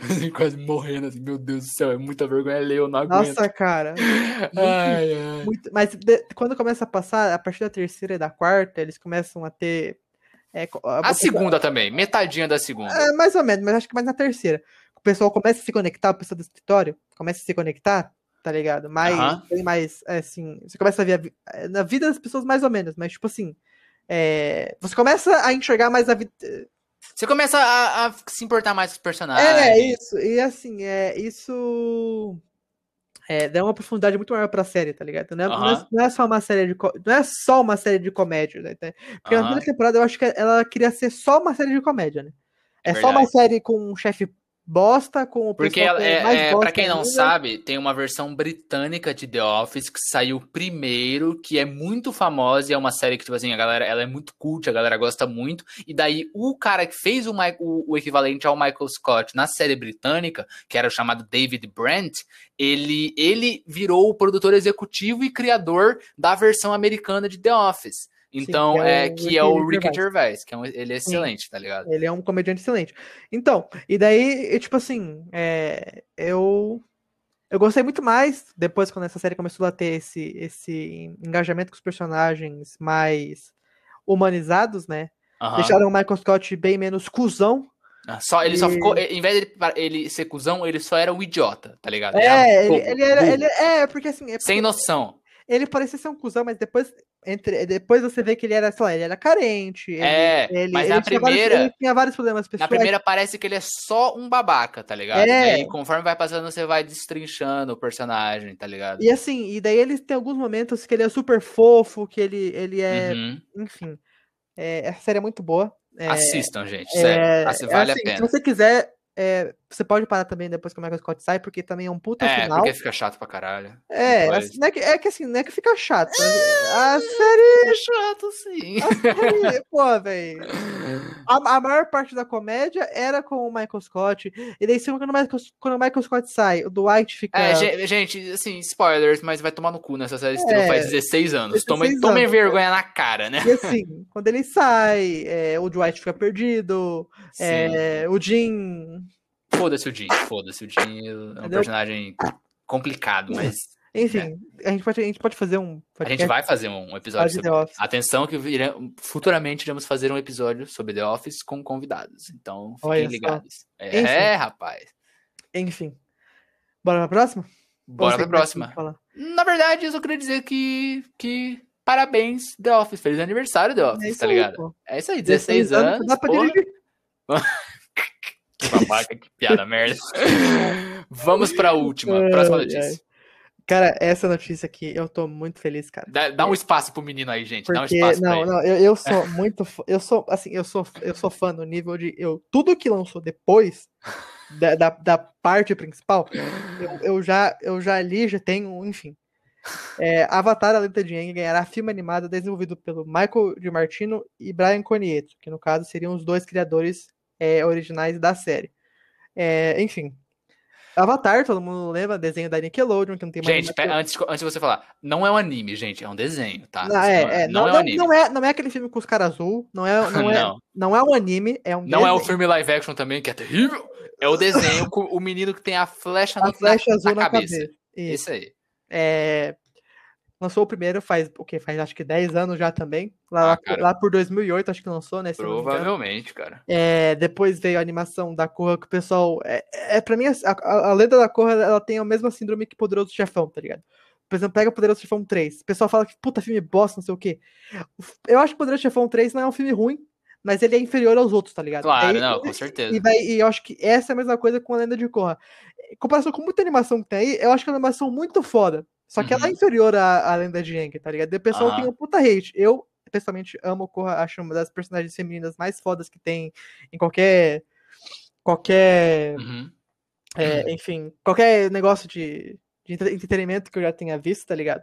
Assim, quase morrendo, assim, meu Deus do céu, é muita vergonha ler, eu não aguento. Nossa, cara. ai, ai. Muito, mas de- quando começa a passar, a partir da terceira e da quarta, eles começam a ter. é, co- A segunda também, metadinha da segunda. É, mais ou menos, mas acho que mais na terceira. O pessoal começa a se conectar, o pessoal do escritório começa a se conectar, tá ligado? Mais, mais, é, assim, você começa a ver a é, na vida das pessoas mais ou menos, mas tipo assim, é, você começa a enxergar mais a vida. Você começa a, a se importar mais com os personagens. É, isso, e assim, é, isso é, dá uma profundidade muito maior pra série, tá ligado? Não é, não é- não é só uma série de não é só uma série de comédia, né? Porque na Aham. primeira temporada eu acho que ela queria ser só uma série de comédia, né? É É, só uma série com um chefe bosta com o Porque que é, é, pra quem não ainda. sabe, tem uma versão britânica de The Office que saiu primeiro, que é muito famosa e é uma série que, tipo assim, a galera, ela é muito cult, a galera gosta muito. E daí o cara que fez o, o, o equivalente ao Michael Scott na série britânica, que era o chamado David Brent, ele, ele virou o produtor executivo e criador da versão americana de The Office. Então, que é é, que é o Ricky Ricky Gervais, que é um- ele é excelente, tá ligado? Ele é um comediante excelente. Então, e daí, e, tipo assim, é, eu eu gostei muito mais depois quando essa série começou a ter esse, esse engajamento com os personagens mais humanizados, né? Aham. Deixaram o Michael Scott bem menos cuzão. Ah, Só, ele só E- ficou, em vez de ele, ele ser cuzão, ele só era um idiota, tá ligado? É, um ele, ele era. Ele, é, porque assim, é sem porque noção. ele parecia ser um cuzão, mas depois, entre, depois você vê que ele era, sei lá, ele era carente. Ele, É, ele, mas ele na tinha vários- primeira- ele tinha vários problemas Na pessoais. primeira parece que ele é só um babaca, tá ligado? É. E aí, conforme vai passando, você vai destrinchando o personagem, tá ligado? E assim, e daí eles têm alguns momentos que ele é super fofo, que ele, ele é. Uhum. Enfim. é, essa série é muito boa. É, Assistam, gente, é, sério. assim, vale assim, a pena. Se você quiser, é, você pode parar também depois que o Michael Scott sai, porque também é um puta É, final. porque fica chato pra caralho. É, depois. assim, não é, que, é que assim, não é que fica chato. A série, É chato, sim. a série pô, velho. A, a maior parte da comédia era com o Michael Scott. E daí, quando o Michael, quando o Michael Scott sai, o Dwight fica. É, ge- gente, assim, spoilers, mas vai tomar no cu nessa série É, faz 16 anos. 16 Tomem, tomem anos. vergonha na cara, né? E assim, quando ele sai, é, o Dwight fica perdido. É, o Jim. Foda-se o Jim, foda-se o Jim. É um personagem complicado, mas Enfim, a, gente pode, a gente pode fazer um. a gente vai fazer um episódio sobre The Office. Atenção que vira- futuramente iremos fazer um episódio sobre The Office com convidados. Então, fiquem Olha ligados. É, Enfim. rapaz. Enfim. Bora pra próxima? Bora pra próxima. Na verdade, eu só queria dizer que, que parabéns, The Office. Feliz aniversário, The Office, É tá aí, ligado? pô. É isso aí, 16 anos. Dá pra dirigir. Que babaca, que piada merda. Vamos pra última, próxima notícia. Cara, essa notícia aqui, eu tô muito feliz, cara. Dá, dá um espaço pro menino aí, gente. Dá um Porque, espaço pra não, ele. não, eu, eu sou muito. fã- Eu sou, assim, eu sou, eu sou fã no nível de. Eu, tudo que lançou depois da, da, da parte principal, eu, eu, já, eu já li, já tenho, enfim. É, Avatar, a Lenda de Aang, ganhará filme animado desenvolvido pelo Michael DiMartino e Brian Conieto, que no caso seriam os dois criadores é, originais da série. É, enfim. Avatar, todo mundo lembra, desenho da Nickelodeon, que não tem mais Gente, antes, antes de você falar, não é um anime, gente, é um desenho, tá? Não, é, é, não, não, é um anime. não é, não é aquele filme com os caras azul, não é, não é, Não. não. é um anime, é um Não é o desenho. filme live action também, que é terrível. É o desenho com o menino que tem a flecha, no- a flecha na, azul na na cabeça. cabeça. Isso. Isso aí. É, lançou o primeiro faz o que faz acho que 10 anos já também, lá, Ah, lá, por- cara. lá por 2008 acho que lançou, né? Provavelmente, cara. É, depois veio a animação da Korra que o pessoal é, é para mim a, a, a lenda da Korra ela tem a mesma síndrome que Poderoso Chefão, tá ligado? Por exemplo, pega Poderoso Chefão 3. O pessoal fala que puta filme bosta, não sei o quê. Eu acho que Poderoso Chefão 3 não é um filme ruim, mas ele é inferior aos outros, tá ligado? Claro, não, com E, certeza. vai, e eu acho que essa é a mesma coisa com a Lenda de Korra. Em comparação com muita animação que tem aí, eu acho que é uma animação muito foda. Só que ela é Uhum. inferior à, à Lenda de Aang, tá ligado? E o pessoal Aham. tem um puta hate. Eu, pessoalmente, amo Korra, acho uma das personagens femininas mais fodas que tem em qualquer. qualquer. Uhum. é, enfim, qualquer negócio de, de entre- entretenimento que eu já tenha visto, tá ligado?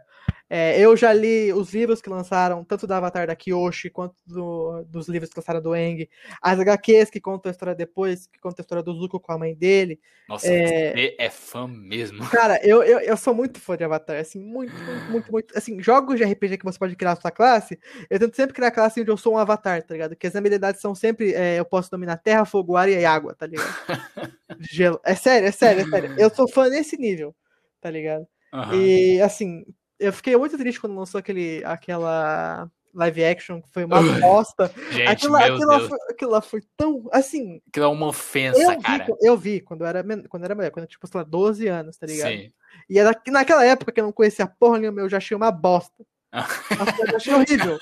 É, eu já li os livros que lançaram, tanto do Avatar da Kyoshi, quanto do- dos livros que lançaram do Eng, as HQs que contam a história depois, que contam a história do Zuko com a mãe dele. Nossa, É. você é fã mesmo. Cara, eu, eu, eu sou muito fã de Avatar, assim, muito, muito, muito, muito. Assim, jogos de RPG que você pode criar a sua classe, eu tento sempre criar a classe onde eu sou um Avatar, tá ligado? Porque as habilidades são sempre, é, eu posso dominar terra, fogo, ar e água, tá ligado? Gelo. É sério, é sério, é sério. Eu sou fã nesse nível, tá ligado? Aham. E, assim, eu fiquei muito triste quando lançou aquele, aquela live action, que foi uma bosta. Gente, Aquilo, aquilo, lá Deus. foi, aquilo lá foi tão, assim, Aquilo é uma ofensa, eu vi, cara. eu vi quando eu era, quando eu era mulher, quando eu tinha, tipo, sei lá, 12 anos, tá ligado? Sim. E era, naquela época que eu não conhecia porra nenhuma, eu já achei uma bosta. Eu achei horrível,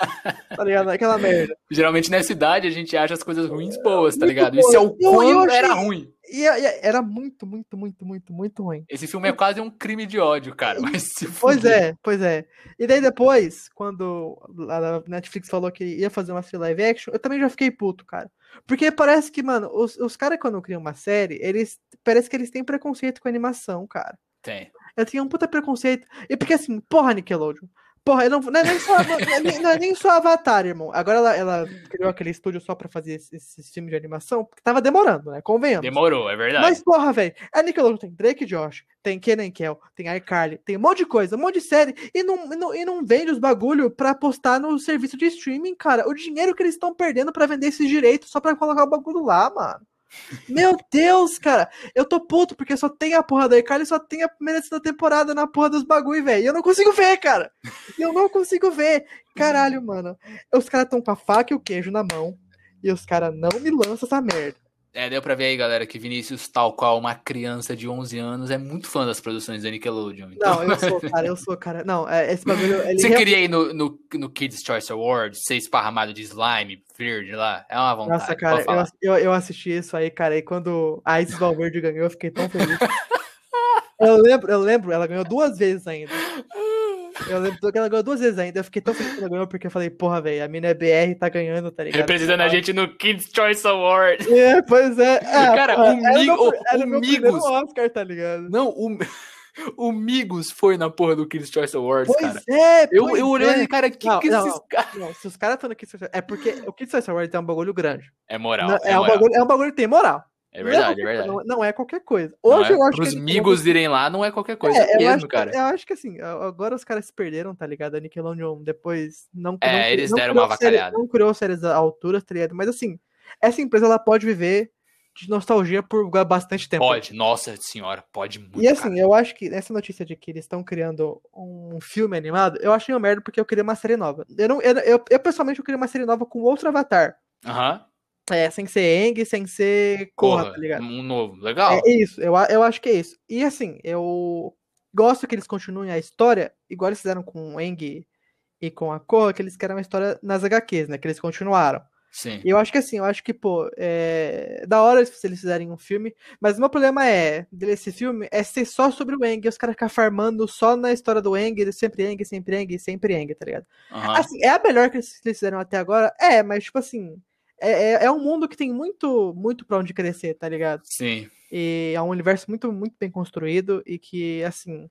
tá ligado? Aquela merda. Geralmente nessa idade a gente acha as coisas ruins boas, tá Muito ligado? Isso é o quanto achei- era ruim. E, e- era muito, muito, muito, muito, muito ruim. Esse filme é quase um crime de ódio, cara. Mas se Pois fuder. é, pois é. E daí depois, quando a Netflix falou que ia fazer uma série live action, eu também já fiquei puto, cara. Porque parece que, mano, os, os caras quando criam uma série, eles. Parece que eles têm preconceito com animação, cara. Tem. Eu tinha um puta preconceito. E porque assim, porra, Nickelodeon. Porra, eu não, não, é nem só, não, é nem, não é nem só Avatar, irmão. Agora ela, ela criou aquele estúdio só pra fazer esse, esse filme de animação, porque tava demorando, né? Convenhamos. Demorou, é verdade. Mas, porra, velho, a Nickelodeon tem Drake Josh, tem Kenan Kel, tem iCarly, tem um monte de coisa, um monte de série, e não, e não, e não vende os bagulho pra postar no serviço de streaming, cara. O dinheiro que eles estão perdendo pra vender esses direitos só pra colocar o bagulho lá, mano. Meu Deus, cara, eu tô puto porque só tem a porra da iCarly só tem a primeira da temporada na porra dos bagulho, velho. Eu não consigo ver, cara. Eu não consigo ver. Caralho, mano. Os caras tão com a faca e o queijo na mão. E os caras não me lançam essa merda. É, deu pra ver aí, galera, que Vinícius, tal qual uma criança de 11 anos, é muito fã das produções da Nickelodeon. Então... Não, eu sou, cara, eu sou, cara. Não, é, esse bagulho. Ele Você queria ir no, no, no Kids' Choice Awards, ser esparramado de slime verde lá? É uma vontade. Nossa, cara, eu, eu, eu assisti isso aí, cara, e quando a Isis Valverde ganhou, eu fiquei tão feliz. Eu lembro, eu lembro, ela ganhou duas vezes ainda. Eu lembro que ela ganhou duas vezes ainda. Eu fiquei tão feliz que ela ganhou porque eu falei, porra, velho, a mina é BR tá ganhando, tá ligado? Representando a gente no Kids' Choice Awards. É, pois é. Ah, Cara, porra, o era Mig- meu, o- era o meu primeiro Migos- Oscar, tá ligado? Não, o, o Migos foi na porra do Kids' Choice Awards, Pois cara. é, Eu, pois eu olhei é. e falei, cara, que Não, que não, esses caras... Se os caras estão no Kids Choice É porque o Kids Choice Awards é um bagulho grande. É moral, Não, é, é, um moral. bagulho, é um bagulho que tem moral. É Não é verdade, é qualquer verdade. Não, não é qualquer coisa. Hoje é- eu acho Pros que. eles- Migos irem lá não é qualquer coisa É, eu, mesmo, acho, cara. eu acho que assim, agora os caras se perderam, tá ligado? A Nickelodeon depois não, É, não, eles não deram uma avacalhada. não criou séries à altura, tá ligado? Mas assim, essa empresa ela pode viver de nostalgia por bastante tempo. Pode, nossa senhora, pode muito, E assim, cara. eu acho que essa notícia de que eles estão criando um filme animado, eu achei uma merda porque eu queria uma série nova. Eu, não, eu, eu, eu, pessoalmente eu queria uma série nova com outro avatar. Aham, É, sem ser Eng, sem ser porra, tá ligado? um novo, legal. É isso, eu, eu acho que é isso. E assim, eu gosto que eles continuem a história, igual eles fizeram com o Eng e com a Korra, que eles querem uma história nas HQs, né? Que eles continuaram. Sim. E eu acho que assim, eu acho que, pô, é da hora se eles fizerem um filme, mas o meu problema é, desse filme, é ser só sobre o Eng, e os caras ficar farmando só na história do Eng, sempre Eng, sempre Eng, sempre Eng, tá ligado? Aham. Assim, é a melhor que eles fizeram até agora? É, mas tipo assim, é, é, é um mundo que tem muito, muito pra onde crescer, tá ligado? Sim. E é um universo muito, muito bem construído e que, assim,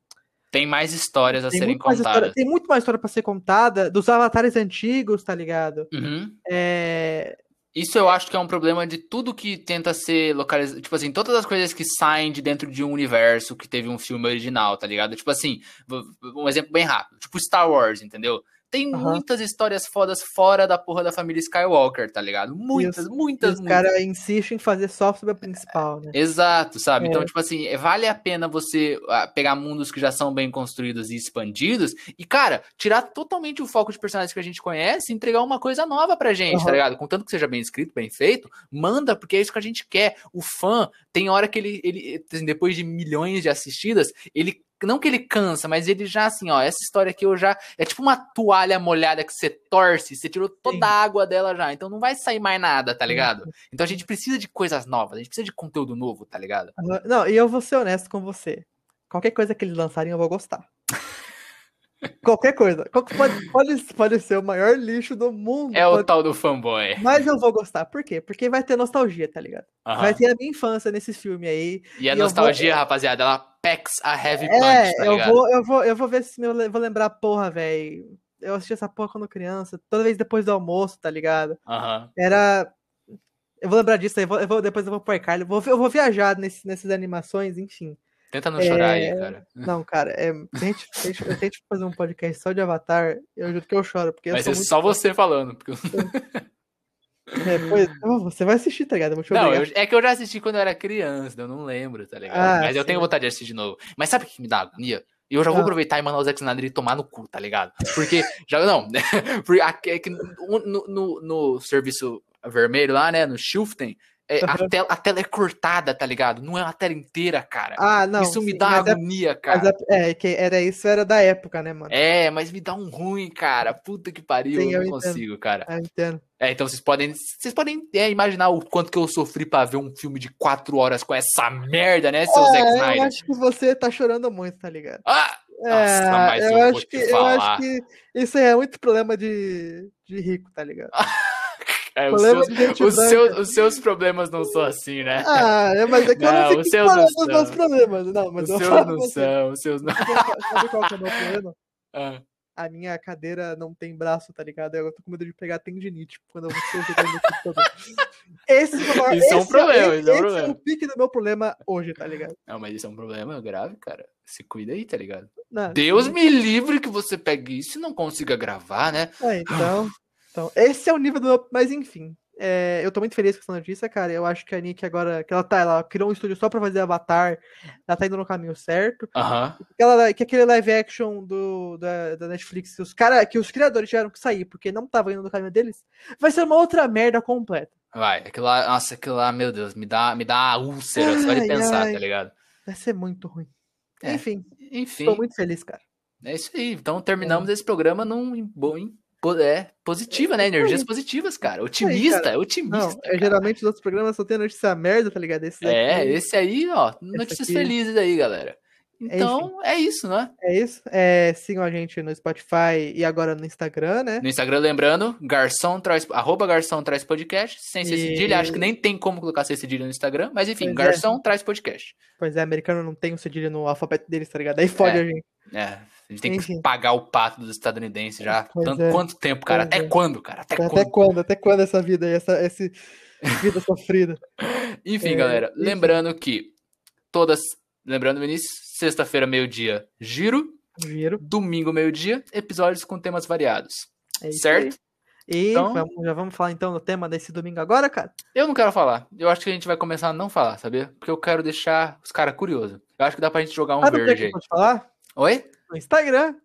Tem mais histórias a serem mais história, contadas. tem muito mais história pra ser contada dos avatares antigos, tá ligado? Uhum. É, Isso eu acho que é um problema de tudo que tenta ser localizado. Tipo assim, todas as coisas que saem de dentro de um universo que teve um filme original, tá ligado? Tipo assim, um exemplo bem rápido. Tipo Star Wars, entendeu? Tem Aham. muitas histórias fodas fora da porra da família Skywalker, tá ligado? Muitas, E muitas, os muitas. caras insistem em fazer só sobre a principal, né? Exato, sabe? É. Então, tipo assim, é- vale a pena você ah, pegar mundos que já são bem construídos e expandidos e, cara, tirar totalmente o foco de personagens que a gente conhece e entregar uma coisa nova pra gente, tá Aham. ligado? Contanto que seja bem escrito, bem feito, manda, porque é isso que a gente quer. O fã, tem hora que ele, ele assim, depois de milhões de assistidas, ele. Não que ele cansa, mas ele já, assim, ó, essa história aqui eu já. É tipo uma toalha molhada que você torce, você tirou toda Sim. a água dela já, então não vai sair mais nada, tá ligado? Então a gente precisa de coisas novas, a gente precisa de conteúdo novo, tá ligado? Não, e eu vou ser honesto com você. Qualquer coisa que eles lançarem, eu vou gostar. Qualquer coisa. Pode, pode, pode ser o maior lixo do mundo. É o pode- tal do fanboy. Mas eu vou gostar. Por quê? Porque vai ter nostalgia, tá ligado? Vai ter a minha infância nesse filme aí. E a e eu nostalgia, rapaziada, ela packs a heavy punch, É, tá eu ligado? vou, eu, vou, eu vou ver se eu vou lembrar, porra, velho. Eu assisti essa porra quando criança, toda vez depois do almoço, tá ligado? Era. Eu vou lembrar disso aí, eu vou, eu vou- depois eu vou pro iCarly, eu vou, eu vou viajar nesse, nessas animações, enfim. Tenta não chorar É, aí, cara. Não, cara, é, gente, se a gente- eu tento fazer um podcast só de Avatar, eu juro que eu choro, porque sou ser muito só você falando. porque É, pois, você vai assistir, tá ligado? Não, eu- é que eu já assisti quando eu era criança, eu não lembro, tá ligado? Ah, Mas eu tenho vontade de assistir de novo. Mas sabe o que me dá agonia? E eu já vou Ah. aproveitar e mandar o Zack Snyder ir tomar no cu, tá ligado? Porque, já não? Porque é que no, no, no- no serviço vermelho lá, né, no Shiften, é, a, tela, a tela é cortada, tá ligado? Não é uma tela inteira, cara. Ah, não. Isso me sim, dá é- agonia, mas cara. é, é, que era isso, era da época, né, mano? É, mas me dá um ruim, cara. Puta que pariu, Sim, eu eu não entendo. consigo, cara. Ah, entendo. É, então vocês podem. Vocês podem é, imaginar o quanto que eu sofri pra ver um filme de quatro horas com essa merda, né, seu Zack É, eu Snyder? acho que você tá chorando muito, tá ligado? Ah! É, Nossa, mas eu, eu acho que, eu falar. acho que isso é muito problema de, de rico, tá ligado? É, os, Problema seus, os, seus, os seus problemas não são assim, né? Ah, é, mas é que eu Não, não fico os seus falando não dos meus problemas. Não, os mas eu seus não você. são, os seus não. Sabe qual que é o meu problema? Ah, A minha cadeira não tem braço, tá ligado? Eu tô com medo de pegar tendinite quando eu estou jogando no computador. Esse, é Isso é um esse problema, esse, isso é um esse problema. o pique do meu problema hoje, tá ligado? Não, mas isso é um problema grave, cara. Se cuida aí, tá ligado? Não, Deus me livre que você pegue isso e não consiga gravar, né? Ah, então, então, esse é o nível do. Mas enfim, é, eu tô muito feliz com essa notícia, cara. Eu acho que a Nick agora. Que ela tá, ela criou um estúdio só pra fazer Avatar. Ela tá indo no caminho certo. Aham. Que, ela, que aquele live action do, da, da Netflix, que os, cara, que os criadores tiveram que sair porque não tava indo no caminho deles, vai ser uma outra merda completa. Vai, aquilo lá, nossa, aquilo lá, meu Deus, me dá, me dá úlcera só de Ai, pensar, ai. tá ligado? Vai ser muito ruim. É. Enfim, Enfim, tô muito feliz, cara. é isso aí. Então terminamos esse programa num em bo- em po- é, positiva, né? Energias positivas, cara. Otimista, cara. otimista. Não, é, geralmente os outros programas só tem notícia merda, tá ligado? Esse É, daqui- esse aí, ó, notícias aqui- felizes aí, galera. Então, é isso, né? é isso. É, sigam a gente no Spotify e agora no Instagram, né? No Instagram, lembrando, garçom traz, arroba garçom traz podcast, sem ser E- cedilha, acho que nem tem como colocar sem cedilha no Instagram, mas enfim, Pois é. garçom traz podcast. Pois é, americano não tem o cedilha no alfabeto deles, tá ligado? Aí fode É. a gente. É, a gente tem que Enfim. pagar o pato dos estadunidenses já. Tanto, é. Quanto tempo, cara? Pois Até é. quando, cara? Até, Até quando? quando? Até quando essa vida aí, essa esse vida sofrida? Enfim, É, galera, enfim. lembrando que todas. Lembrando, Vinícius, sexta-feira, meio-dia, giro. Giro. Domingo, meio-dia, episódios com temas variados. É certo? aí. E Então- vamos- já vamos falar então do tema desse domingo agora, cara? Eu não quero falar. Eu acho que a gente vai começar a não falar, sabia? Porque eu quero deixar os caras curiosos. Eu acho que dá pra gente jogar um que verde que aí. pode falar? Oi? No Instagram.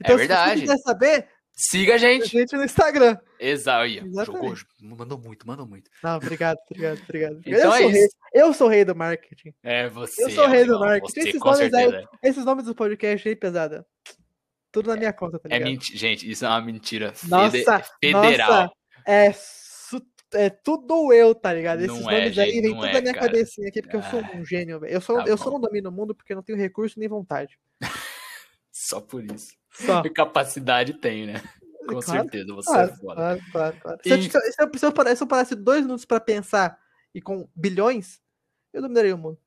Então, se verdade. você quiser saber, Siga a a gente. gente no Instagram. Exato. Jogou, mandou muito, mandou muito. Não, obrigado, obrigado, obrigado. Então eu, é sou rei, eu sou rei do marketing. É você. Eu sou o rei do marketing. Você, Esses nomes aí-. Esses nomes do podcast aí, pesada. Tudo na minha conta, tá É ligado? mentira. Gente, isso é uma mentira Nossa, federal. nossa, é, é tudo eu, tá ligado? Esses é, nomes aí gente, vem tudo é, da minha cara. cabecinha aqui, porque eu sou Ah, um gênio, velho. Eu, sou, tá eu só não domino o mundo porque eu não tenho recurso nem vontade. Só por isso. Só. Que capacidade tem, né? Com Claro, certeza, você Claro, é foda. claro, claro, claro. Se, eu, E- se, eu, se, eu, se eu parasse- se eu parasse dois minutos pra pensar e com bilhões, eu dominaria o mundo.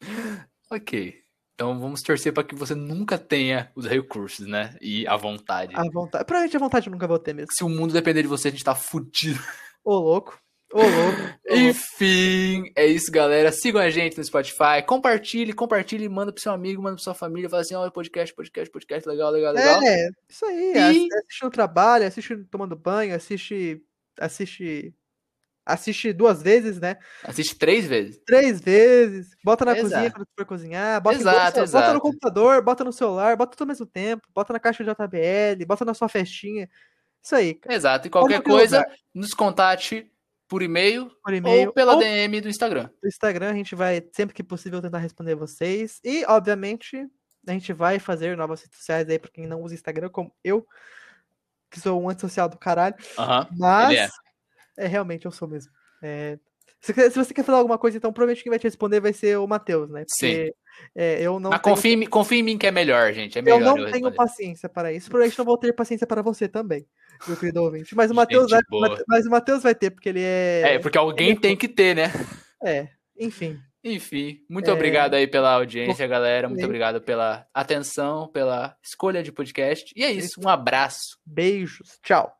Ok. Então vamos torcer pra que você nunca tenha os recursos, né? E a vontade. A vontade. Provavelmente a vontade eu nunca vou ter mesmo. Se o mundo depender de você, a gente tá fudido. Ô, louco. Ô, louco. Enfim, é isso, galera. Sigam a gente no Spotify. Compartilhe, compartilhe, manda pro seu amigo, manda pra sua família. Fala assim: olha, podcast, podcast, podcast, legal, legal, legal. É, isso aí. E- assi- Assiste no trabalho, assiste tomando banho, assiste. Assiste. Assiste duas vezes, né? Assiste três vezes. Três vezes. Bota na Exato. cozinha quando for cozinhar. Bota, Exato, todo- bota no exato. computador, bota no celular, bota tudo ao mesmo tempo. Bota na caixa de JBL, bota na sua festinha. Isso aí, cara. Exato. E qualquer qualquer coisa, lugar. nos contate por e-mail Por e-mail. ou pela ou DM do Instagram. no Instagram, a gente vai, sempre que possível, tentar responder vocês. E, obviamente, a gente vai fazer novas redes sociais aí pra quem não usa Instagram, como eu, que sou um antissocial do caralho. Mas, é. é. realmente, eu sou mesmo. É, se, você- se você quer falar alguma coisa, então provavelmente quem vai te responder vai ser o Matheus, né? Porque é, eu não Mas tenho, confia, em mim- confia em mim que é melhor, gente. É eu melhor não eu tenho paciência para isso. Provavelmente não vou ter paciência para você também, meu querido ouvinte. Mas o Matheus vai, mas o Matheus vai ter, porque ele é. É, porque alguém tem que ter, né? É, enfim. Enfim, muito É. obrigado aí pela audiência, galera. Muito obrigado pela atenção, pela escolha de podcast. E é isso, um abraço. Beijos. Tchau.